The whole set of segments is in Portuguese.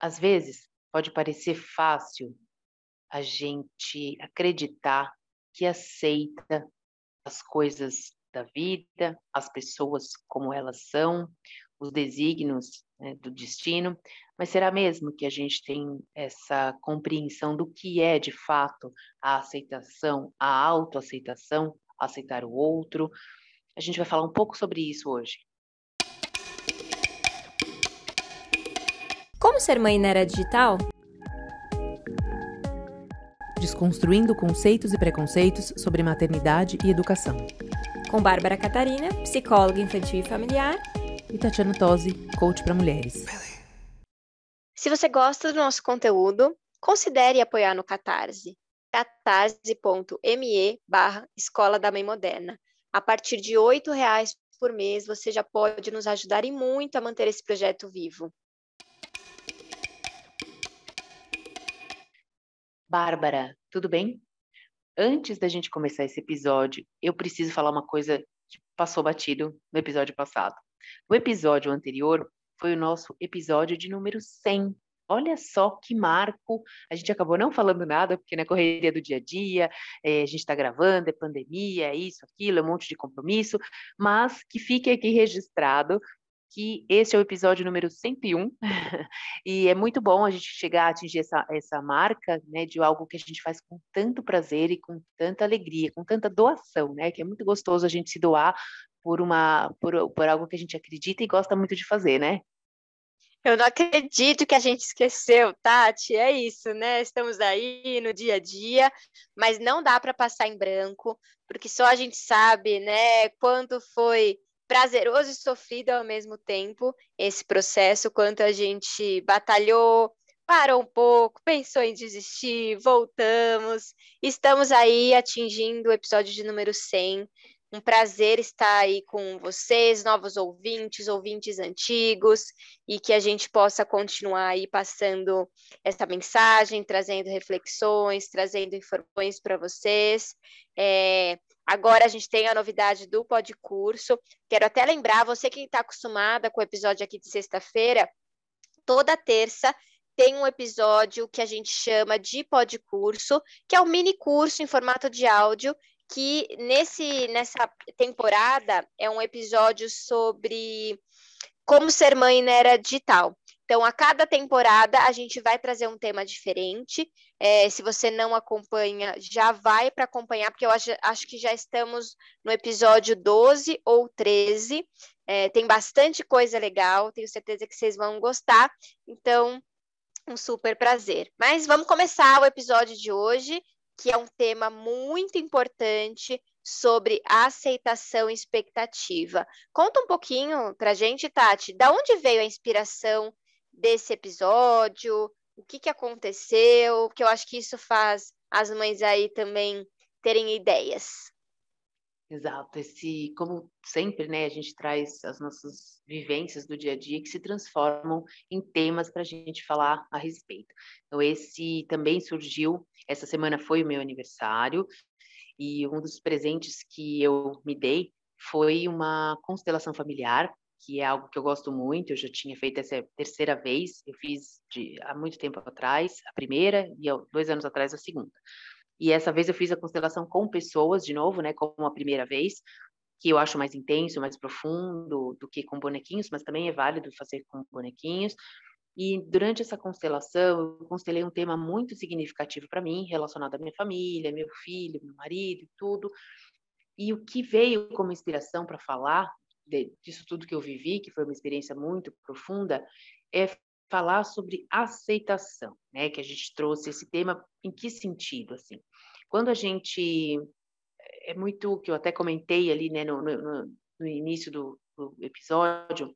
Às vezes, pode parecer fácil a gente acreditar que aceita as coisas da vida, as pessoas como elas são, os desígnios né, do destino, mas será mesmo que a gente tem essa compreensão do que é de fato a aceitação, a autoaceitação, aceitar o outro? A gente vai falar um pouco sobre isso hoje. Como ser mãe na era digital? Desconstruindo conceitos e preconceitos sobre maternidade e educação. Com Bárbara Catarina, psicóloga infantil e familiar. E Tatiana Tosi, coach para mulheres. Se você gosta do nosso conteúdo, considere apoiar no Catarse. catarse.me barra Escola da Mãe Moderna. A partir de R$ reais por mês, você já pode nos ajudar e muito a manter esse projeto vivo. Bárbara, tudo bem? Antes da gente começar esse episódio, eu preciso falar uma coisa que passou batido no episódio passado. O episódio anterior foi o nosso episódio de número 100. Olha só que marco. A gente acabou não falando nada, porque na né, correria do dia a dia, é, a gente está gravando, é pandemia, é isso, aquilo, é um monte de compromisso, mas que fique aqui registrado que esse é o episódio número 101, e é muito bom a gente chegar a atingir essa, essa marca, né, de algo que a gente faz com tanto prazer e com tanta alegria, com tanta doação, né, que é muito gostoso a gente se doar por uma por, por algo que a gente acredita e gosta muito de fazer, né? Eu não acredito que a gente esqueceu, Tati. É isso, né? Estamos aí no dia a dia, mas não dá para passar em branco, porque só a gente sabe, né, quanto foi prazeroso e sofrido ao mesmo tempo esse processo, quanto a gente batalhou, parou um pouco, pensou em desistir, voltamos. Estamos aí atingindo o episódio de número 100. Um prazer estar aí com vocês, novos ouvintes, ouvintes antigos, e que a gente possa continuar aí passando essa mensagem, trazendo reflexões, trazendo informações para vocês. É, Agora a gente tem a novidade do Podcurso. Quero até lembrar, você que está acostumada com o episódio aqui de sexta-feira, toda terça tem um episódio que a gente chama de Podcurso, que é um mini curso em formato de áudio, que nesse, nessa temporada é um episódio sobre como ser mãe na era digital. Então, a cada temporada, a gente vai trazer um tema diferente. É, se você não acompanha, já vai para acompanhar, porque eu acho, acho, que já estamos no episódio 12 ou 13. É, tem bastante coisa legal, tenho certeza que vocês vão gostar. Então, um super prazer. Mas vamos começar o episódio de hoje, que é um tema muito importante sobre aceitação e expectativa. Conta um pouquinho para a gente, Tati, da onde veio a inspiração desse episódio, o que, que aconteceu, que eu acho que isso faz as mães aí também terem ideias. Exato, esse, como sempre, né, a gente traz as nossas vivências do dia a dia que se transformam em temas para a gente falar a respeito. Então, esse também surgiu, essa semana foi o meu aniversário, e um dos presentes que eu me dei foi uma constelação familiar que é algo que eu gosto muito. Eu já tinha feito essa terceira vez, eu fiz de, há muito tempo atrás a primeira e dois anos atrás a segunda. E essa vez eu fiz a constelação com pessoas de novo, né, como a primeira vez, que eu acho mais intenso, mais profundo do que com bonequinhos, mas também é válido fazer com bonequinhos. E durante essa constelação, eu constelei um tema muito significativo para mim, relacionado à minha família, meu filho, meu marido tudo. E o que veio como inspiração para falar de, disso tudo que eu vivi, que foi uma experiência muito profunda, é falar sobre aceitação, né? Que a gente trouxe esse tema em que sentido, assim? Quando a gente é muito que eu até comentei ali, né, no, no, no início do, do episódio,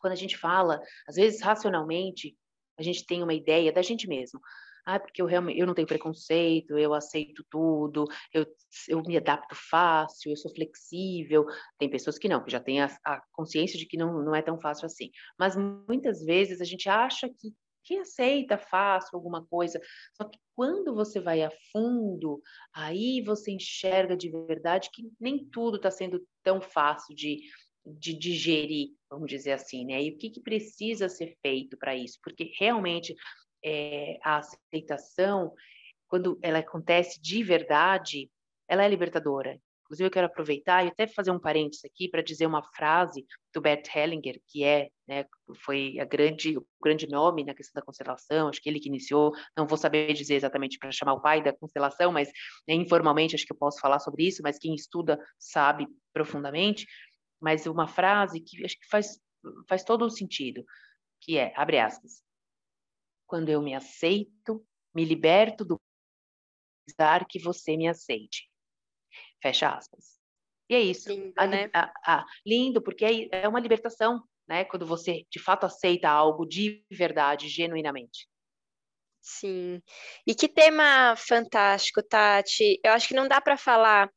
quando a gente fala, às vezes racionalmente, a gente tem uma ideia da gente mesmo ah, porque eu realmente eu não tenho preconceito, eu aceito tudo, eu, eu me adapto fácil, eu sou flexível. Tem pessoas que não, que já têm a, a consciência de que não, não é tão fácil assim. Mas muitas vezes a gente acha que que aceita fácil alguma coisa. Só que quando você vai a fundo, aí você enxerga de verdade que nem tudo está sendo tão fácil de de digerir, vamos dizer assim, né? E o que, que precisa ser feito para isso? Porque realmente é, a aceitação, quando ela acontece de verdade, ela é libertadora. Inclusive, eu quero aproveitar e até fazer um parênteses aqui para dizer uma frase do Bert Hellinger, que é, né, foi a grande, o grande nome na questão da constelação, acho que ele que iniciou, não vou saber dizer exatamente para chamar o pai da constelação, mas né, informalmente acho que eu posso falar sobre isso, mas quem estuda sabe profundamente, mas uma frase que acho que faz, faz todo o sentido, que é, abre aspas, quando eu me aceito, me liberto do que você me aceite. Fecha aspas. E é isso. Lindo, a, né? A, a, lindo, porque é, é uma libertação, né? Quando você de fato aceita algo de verdade, genuinamente. Sim. E que tema fantástico, Tati. Eu acho que não dá para falar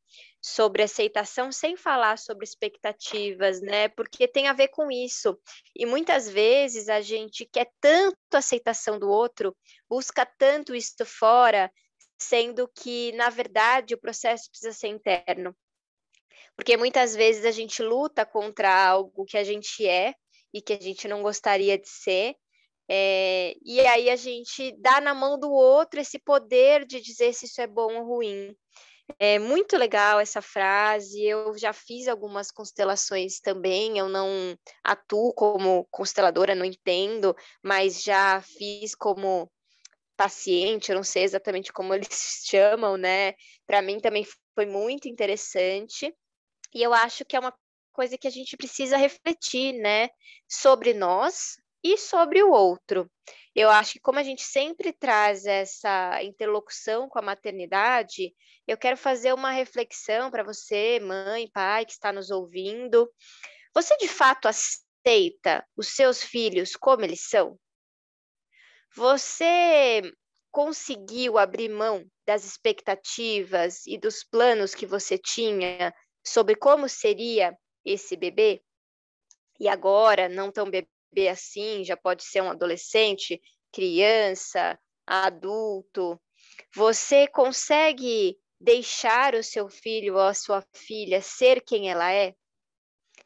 sobre aceitação sem falar sobre expectativas, né? Porque tem a ver com isso. E muitas vezes a gente quer tanto aceitação do outro, busca tanto isso fora, sendo que, na verdade, o processo precisa ser interno. Porque muitas vezes a gente luta contra algo que a gente é e que a gente não gostaria de ser, é, e aí a gente dá na mão do outro esse poder de dizer se isso é bom ou ruim. É muito legal essa frase. Eu já fiz algumas constelações também. Eu não atuo como consteladora, não entendo, mas já fiz como paciente, eu não sei exatamente como eles chamam, né? Para mim também foi muito interessante. E eu acho que é uma coisa que a gente precisa refletir, né, sobre nós e sobre o outro. Eu acho que como a gente sempre traz essa interlocução com a maternidade, eu quero fazer uma reflexão para você, mãe, pai, que está nos ouvindo. Você de fato aceita os seus filhos como eles são? Você conseguiu abrir mão das expectativas e dos planos que você tinha sobre como seria esse bebê? E agora, não tão bebê assim, já pode ser um adolescente, criança, adulto. Você consegue deixar o seu filho ou a sua filha ser quem ela é?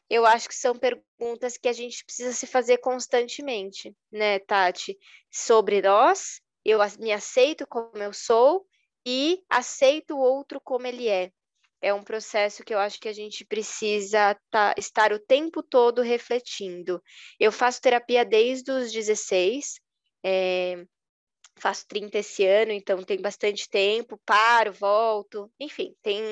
eu acho que são perguntas que a gente precisa se fazer constantemente, né, Tati? Sobre nós, eu me aceito como eu sou e aceito o outro como ele é. É um processo que eu acho que a gente precisa tá, estar o tempo todo refletindo. Eu faço terapia desde os 16, é, faço 30 esse ano, então tem bastante tempo, paro, volto, enfim, tem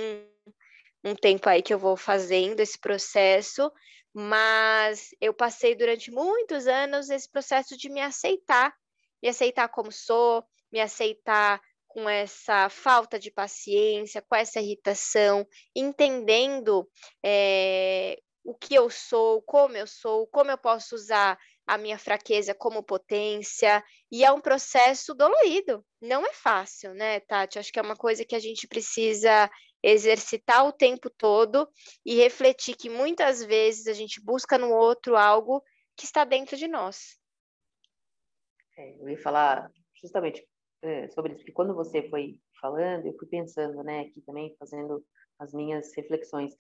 um tempo aí que eu vou fazendo esse processo, mas eu passei durante muitos anos esse processo de me aceitar, me aceitar como sou, me aceitar com essa falta de paciência, com essa irritação, entendendo é, o que eu sou, como eu sou, como eu posso usar a minha fraqueza como potência, e é um processo dolorido, não é fácil, né, Tati? Acho que é uma coisa que a gente precisa exercitar o tempo todo e refletir que muitas vezes a gente busca no outro algo que está dentro de nós. É, eu ia falar justamente é, sobre isso, porque quando você foi falando, eu fui pensando, né, aqui também, fazendo as minhas reflexões.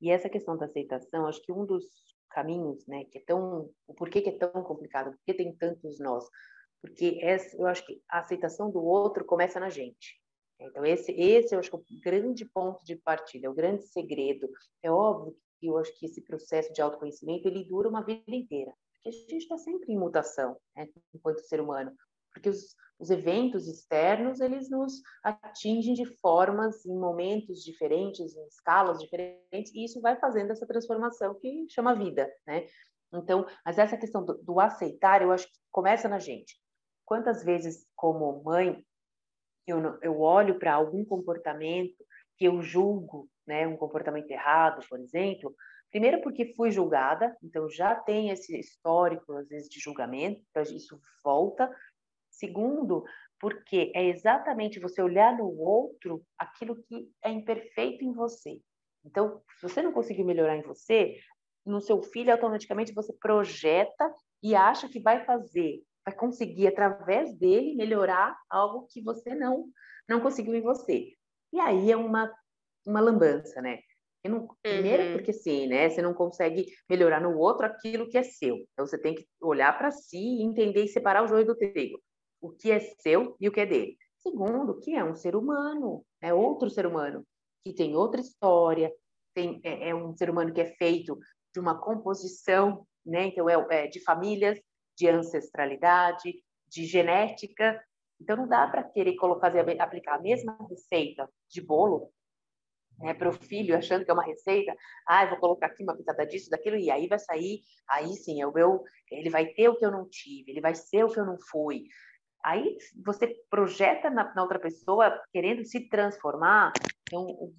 E essa questão da aceitação, acho que um dos caminhos, né, que é tão, o porquê que é tão complicado, porque tem tantos nós, porque essa, eu acho que a aceitação do outro começa na gente. Então, esse, esse eu acho que é o grande ponto de partida, é o grande segredo. É óbvio que eu acho que esse processo de autoconhecimento, ele dura uma vida inteira, porque a gente está sempre em mutação, né, enquanto ser humano, porque os, os eventos externos, eles nos atingem de formas, em momentos diferentes, em escalas diferentes, e isso vai fazendo essa transformação que chama vida, né? Então, mas essa questão do, do aceitar, eu acho que começa na gente. Quantas vezes, como mãe, eu, eu olho para algum comportamento que eu julgo, né, um comportamento errado, por exemplo, primeiro porque fui julgada, então já tem esse histórico às vezes de julgamento, então isso volta. Segundo, porque é exatamente você olhar no outro aquilo que é imperfeito em você. Então, se você não conseguiu melhorar em você, no seu filho automaticamente você projeta e acha que vai fazer vai conseguir através dele melhorar algo que você não não conseguiu em você. E aí é uma uma lambança, né? Não, primeiro, uhum. porque sim, né? Você não consegue melhorar no outro aquilo que é seu. Então, você tem que olhar para si e entender e separar o joio do trigo. O que é seu e o que é dele. Segundo, que é um ser humano, é outro ser humano, que tem outra história, tem, é, é um ser humano que é feito de uma composição, né? Então, é, é de famílias, de ancestralidade, de genética. Então, não dá para querer colocar, aplicar a mesma receita de bolo né, para o filho, achando que é uma receita, ah, vou colocar aqui uma pitada disso, daquilo, e aí vai sair, aí sim, é o meu, ele vai ter o que eu não tive, ele vai ser o que eu não fui. Aí você projeta na, na outra pessoa querendo se transformar. Então, o,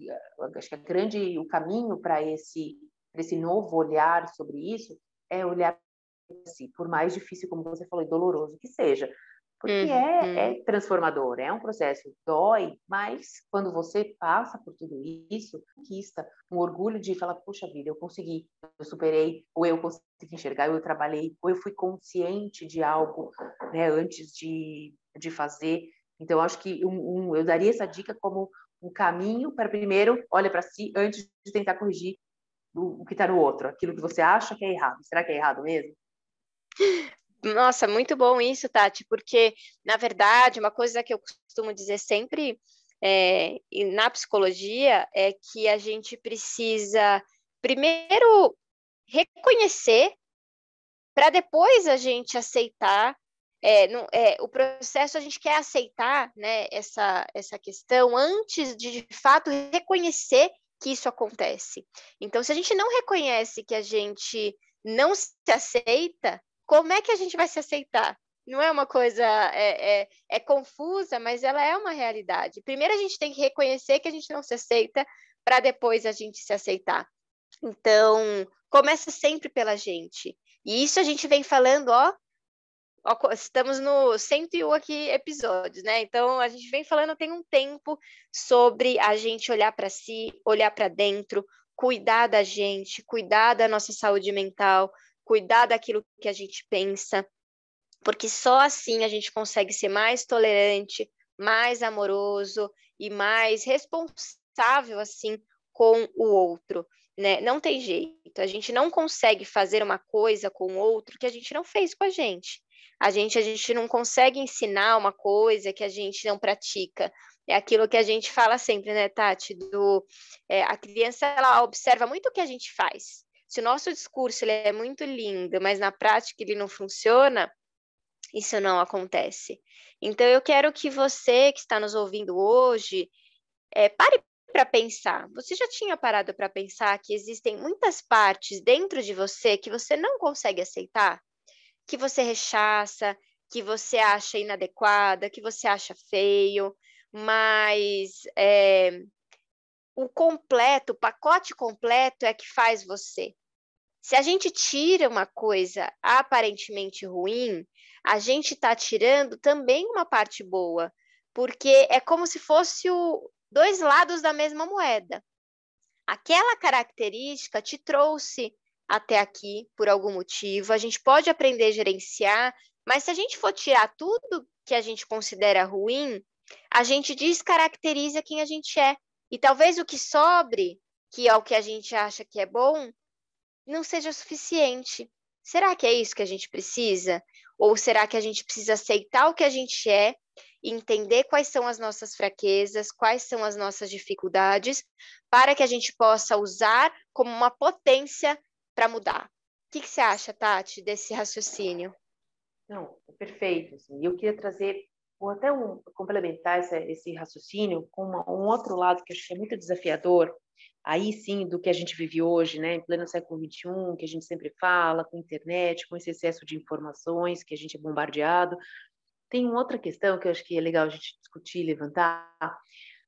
acho que a grande, o caminho para esse, esse novo olhar sobre isso é olhar si, por mais difícil, como você falou, e doloroso que seja. Porque é, uhum. é, é transformador, é um processo, dói, mas quando você passa por tudo isso, conquista um orgulho de falar, puxa vida, eu consegui, eu superei, ou eu consegui enxergar, ou eu trabalhei, ou eu fui consciente de algo né, antes de, de fazer. Então, acho que um, um, eu daria essa dica como um caminho para primeiro, olha para si antes de tentar corrigir o, o que está no outro, aquilo que você acha que é errado. Será que é errado mesmo? Nossa, muito bom isso, Tati, porque, na verdade, uma coisa que eu costumo dizer sempre é, na psicologia é que a gente precisa, primeiro, reconhecer, para depois a gente aceitar. É, é, o processo a gente quer aceitar né, essa, essa questão antes de, de fato, reconhecer que isso acontece. Então, se a gente não reconhece que a gente não se aceita, como é que a gente vai se aceitar? Não é uma coisa é, é, é, confusa, mas ela é uma realidade. Primeiro a gente tem que reconhecer que a gente não se aceita, para depois a gente se aceitar. Então, começa sempre pela gente. E isso a gente vem falando, ó, ó estamos no 101 aqui episódios, né? Então, a gente vem falando tem um tempo sobre a gente olhar para si, olhar para dentro, cuidar da gente, cuidar da nossa saúde mental, cuidar daquilo que a gente pensa, porque só assim a gente consegue ser mais tolerante, mais amoroso e mais responsável assim com o outro, né? Não tem jeito. A gente não consegue fazer uma coisa com o outro que a gente não fez com a gente. A gente a gente não consegue ensinar uma coisa que a gente não pratica. É aquilo que a gente fala sempre, né, Tati? Do, é, a criança ela observa muito o que a gente faz. Se o nosso discurso ele é muito lindo, mas na prática ele não funciona, isso não acontece. Então, eu quero que você que está nos ouvindo hoje, é, pare para pensar. Você já tinha parado para pensar que existem muitas partes dentro de você que você não consegue aceitar? Que você rechaça, que você acha inadequada, que você acha feio, mas é, o completo, o pacote completo é que faz você. Se a gente tira uma coisa aparentemente ruim, a gente está tirando também uma parte boa, porque é como se fosse o, dois lados da mesma moeda. Aquela característica te trouxe até aqui por algum motivo, a gente pode aprender a gerenciar, mas se a gente for tirar tudo que a gente considera ruim, a gente descaracteriza quem a gente é. E talvez o que sobre, que é o que a gente acha que é bom, não seja suficiente. Será que é isso que a gente precisa? Ou será que a gente precisa aceitar o que a gente é, entender quais são as nossas fraquezas, quais são as nossas dificuldades, para que a gente possa usar como uma potência para mudar? O que, que, você acha, Tati, desse raciocínio? Não, perfeito. Assim. Eu queria trazer, ou até um, complementar esse, esse raciocínio com uma, um outro lado que eu acho que é muito desafiador, aí sim do que a gente vive hoje, né, em pleno século XXI, que a gente sempre fala, com internet, com esse excesso de informações que a gente é bombardeado. Tem uma outra questão que eu acho que é legal a gente discutir, levantar,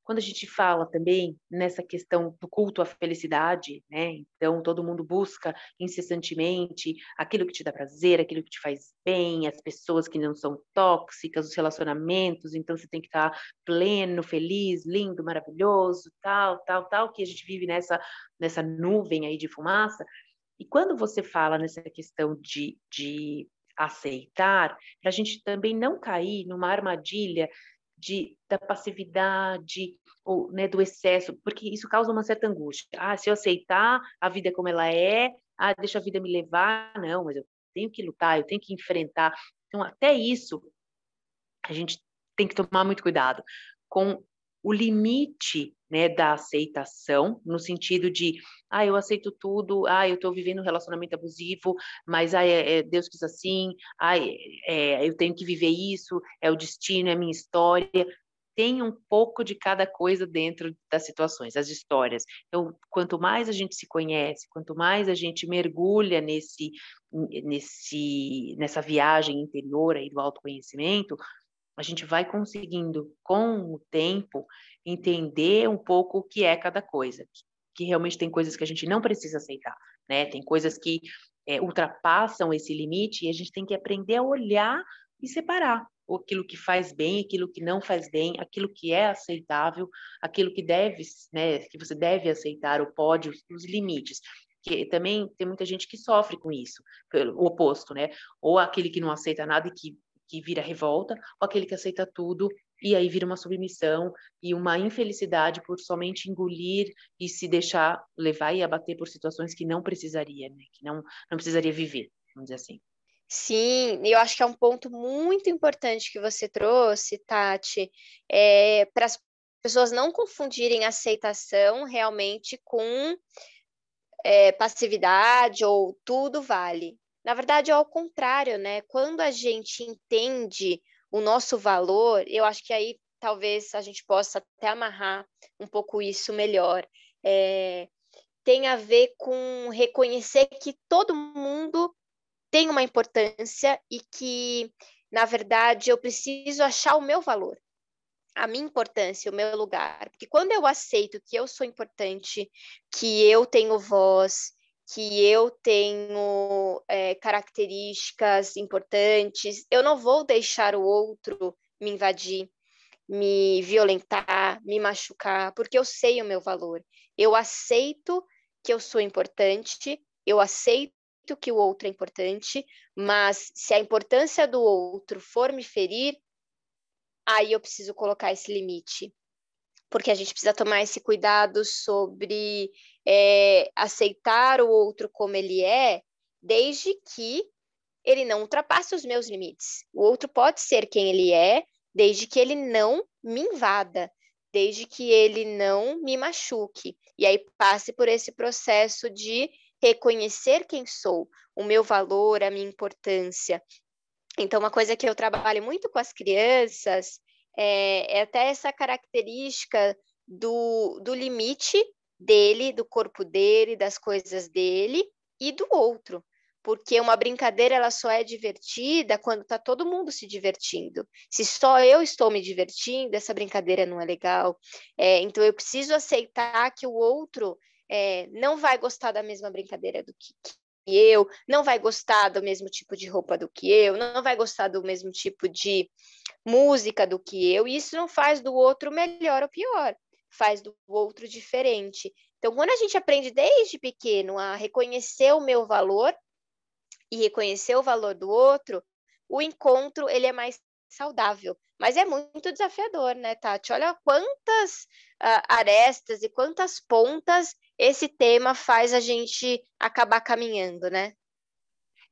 quando a gente fala também nessa questão do culto à felicidade, né? Então todo mundo busca incessantemente aquilo que te dá prazer, aquilo que te faz bem, as pessoas que não são tóxicas, os relacionamentos, então você tem que estar pleno, feliz, lindo, maravilhoso, tal, tal, tal, que a gente vive nessa nessa nuvem aí de fumaça. E quando você fala nessa questão de, de aceitar, para a gente também não cair numa armadilha de, da passividade ou né, do excesso, porque isso causa uma certa angústia. Ah, se eu aceitar a vida como ela é, ah, deixa a vida me levar, não, mas eu tenho que lutar, eu tenho que enfrentar. Então, até isso, a gente tem que tomar muito cuidado com o limite né, da aceitação, no sentido de, ah, eu aceito tudo, ah, eu estou vivendo um relacionamento abusivo, mas ah, é, é Deus quis assim, ah, é, eu tenho que viver isso, é o destino, é minha história. Tem um pouco de cada coisa dentro das situações, as histórias. Então, quanto mais a gente se conhece, quanto mais a gente mergulha nesse, nesse, nessa viagem interior aí do autoconhecimento, a gente vai conseguindo, com o tempo, entender um pouco o que é cada coisa. Que realmente tem coisas que a gente não precisa aceitar, né? Tem coisas que é, ultrapassam esse limite e a gente tem que aprender a olhar e separar aquilo que faz bem, aquilo que não faz bem, aquilo que é aceitável, aquilo que deve, né, que você deve aceitar, o pode, os, os limites que também tem muita gente que sofre com isso, o oposto, né? Ou aquele que não aceita nada e que que vira revolta, ou aquele que aceita tudo e aí vira uma submissão e uma infelicidade por somente engolir e se deixar levar e abater por situações que não precisaria, né? que não, não precisaria viver, vamos dizer assim. Sim, eu acho que é um ponto muito importante que você trouxe, Tati, é, para as pessoas não confundirem aceitação realmente com é, passividade ou tudo vale. Na verdade, é ao contrário, né? Quando a gente entende o nosso valor, eu acho que aí talvez a gente possa até amarrar um pouco isso melhor. É, tem a ver com reconhecer que todo mundo tem uma importância e que, na verdade, eu preciso achar o meu valor, a minha importância, o meu lugar. Porque quando eu aceito que eu sou importante, que eu tenho voz, que eu tenho é, características importantes, eu não vou deixar o outro me invadir, me violentar, me machucar, porque eu sei o meu valor. Eu aceito que eu sou importante, eu aceito que o outro é importante, mas se a importância do outro for me ferir, aí eu preciso colocar esse limite porque a gente precisa tomar esse cuidado sobre é, aceitar o outro como ele é, desde que ele não ultrapasse os meus limites. O outro pode ser quem ele é, desde que ele não me invada, desde que ele não me machuque. E aí passe por esse processo de reconhecer quem sou, o meu valor, a minha importância. Então, uma coisa que eu trabalho muito com as crianças é, é até essa característica do, do limite dele, do corpo dele, das coisas dele e do outro. Porque uma brincadeira ela só é divertida quando está todo mundo se divertindo. Se só eu estou me divertindo, essa brincadeira não é legal. É, então eu preciso aceitar que o outro é, não vai gostar da mesma brincadeira do que, que eu, não vai gostar do mesmo tipo de roupa do que eu, não vai gostar do mesmo tipo de música do que eu, e isso não faz do outro melhor ou pior, faz do outro diferente. Então, quando a gente aprende desde pequeno a reconhecer o meu valor e reconhecer o valor do outro, o encontro ele é mais saudável. Mas é muito desafiador, né, Tati? Olha quantas uh, arestas e quantas pontas esse tema faz a gente acabar caminhando, né?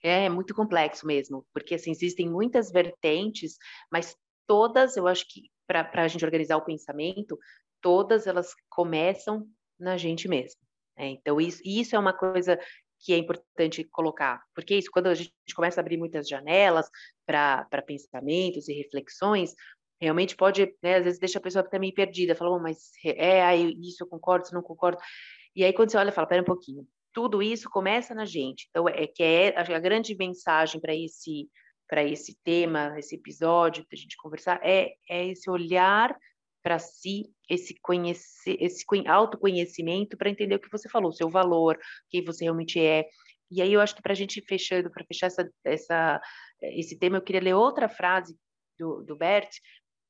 É, é muito complexo mesmo, porque assim, existem muitas vertentes, mas todas, eu acho que para a gente organizar o pensamento, todas elas começam na gente mesmo. Né? Então, isso, isso é uma coisa que é importante colocar, porque isso, quando a gente começa a abrir muitas janelas para pensamentos e reflexões, realmente pode, né, às vezes deixa a pessoa também perdida, fala, oh, mas é, aí isso eu concordo, isso não concordo. E aí, quando você olha, fala, pera um pouquinho, tudo isso começa na gente. Então, é que é a, grande mensagem para esse para esse tema, esse episódio, para a gente conversar, é, é esse olhar para si, esse conhecer, esse autoconhecimento para entender o que você falou, o seu valor, quem você realmente é. E aí eu acho que para a gente fechando, para fechar essa, essa, esse tema, eu queria ler outra frase do, do Bert,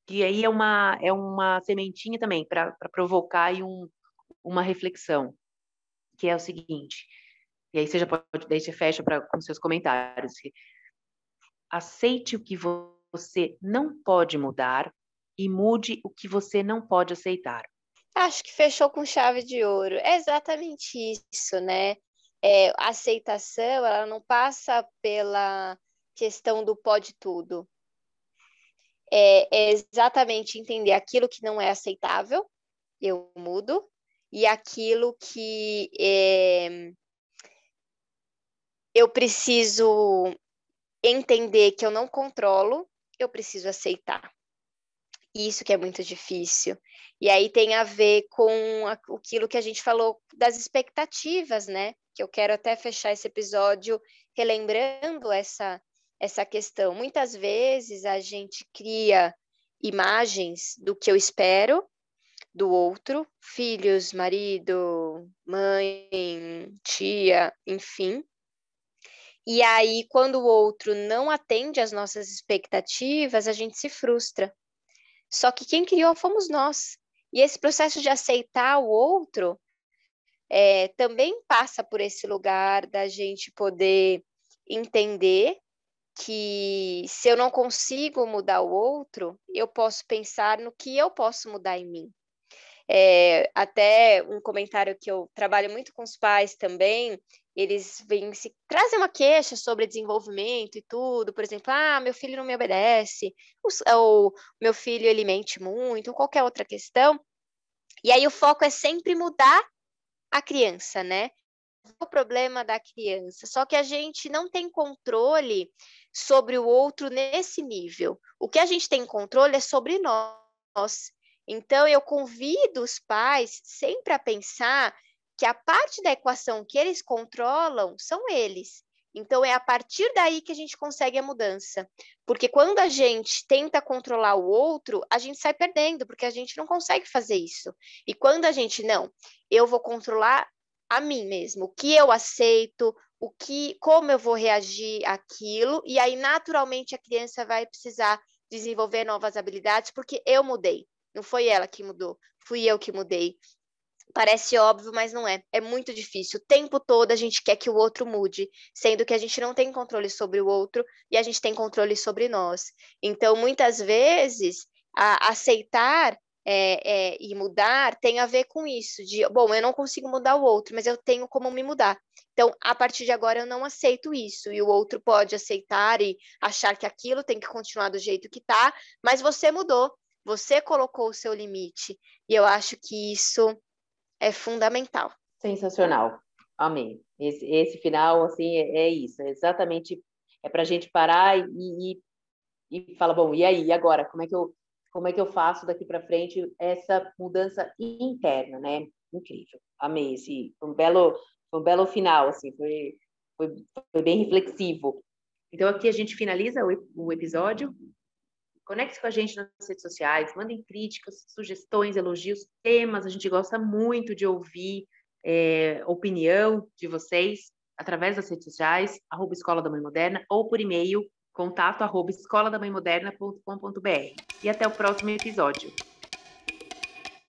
que aí é uma, é uma sementinha também para provocar um, uma reflexão que é o seguinte, e aí você já pode, daí fecha pra, com seus comentários. Aceite o que você não pode mudar e mude o que você não pode aceitar. Acho que fechou com chave de ouro. É exatamente isso, né? É, a aceitação, ela não passa pela questão do pode tudo. É, é exatamente entender aquilo que não é aceitável, eu mudo, e aquilo que é, eu preciso entender que eu não controlo, eu preciso aceitar. Isso que é muito difícil. E aí tem a ver com aquilo que a gente falou das expectativas, né? Que eu quero até fechar esse episódio relembrando essa, essa questão. Muitas vezes a gente cria imagens do que eu espero do outro, filhos, marido, mãe, tia, enfim. E aí, quando o outro não atende às nossas expectativas, a gente se frustra. Só que quem criou fomos nós. E esse processo de aceitar o outro é, também passa por esse lugar da gente poder entender que se eu não consigo mudar o outro, eu posso pensar no que eu posso mudar em mim. É, até um comentário que eu trabalho muito com os pais também, eles vêm se trazem uma queixa sobre desenvolvimento e tudo, por exemplo, ah, meu filho não me obedece, ou meu filho ele mente muito, ou qualquer outra questão. E aí o foco é sempre mudar a criança, né? O problema da criança, só que a gente não tem controle sobre o outro nesse nível. O que a gente tem controle é sobre nós. Então, eu convido os pais sempre a pensar que a parte da equação que eles controlam são eles. Então, é a partir daí que a gente consegue a mudança. Porque quando a gente tenta controlar o outro, a gente sai perdendo, porque a gente não consegue fazer isso. E quando a gente, não, eu vou controlar a mim mesmo, o que eu aceito, o que, como eu vou reagir àquilo, e aí naturalmente a criança vai precisar desenvolver novas habilidades, porque eu mudei. Não foi ela que mudou, fui eu que mudei. Parece óbvio, mas não é. É muito difícil. O tempo todo a gente quer que o outro mude, sendo que a gente não tem controle sobre o outro e a gente tem controle sobre nós. Então, muitas vezes, aceitar é, é, e mudar tem a ver com isso, de, bom, eu não consigo mudar o outro, mas eu tenho como me mudar. Então, a partir de agora, eu não aceito isso, e o outro pode aceitar e achar que aquilo tem que continuar do jeito que tá, mas você mudou, você colocou o seu limite. E eu acho que isso é fundamental. Sensacional. Amém. Esse, esse final, assim, é, é isso. É exatamente é para a gente parar e, e, e falar, bom, e aí, e agora? Como é que eu, como é que eu faço daqui para frente essa mudança interna, né? Incrível. Amei esse, um belo, um belo final, assim, foi, foi, foi bem reflexivo. Então, aqui a gente finaliza o, o episódio. Conecte com a gente nas redes sociais, mandem críticas, sugestões, elogios, temas. A gente gosta muito de ouvir é, opinião de vocês através das redes sociais, arroba Escola da Mãe Moderna, ou por e-mail, contato arroba escoladamãemoderna.com.br. E até o próximo episódio.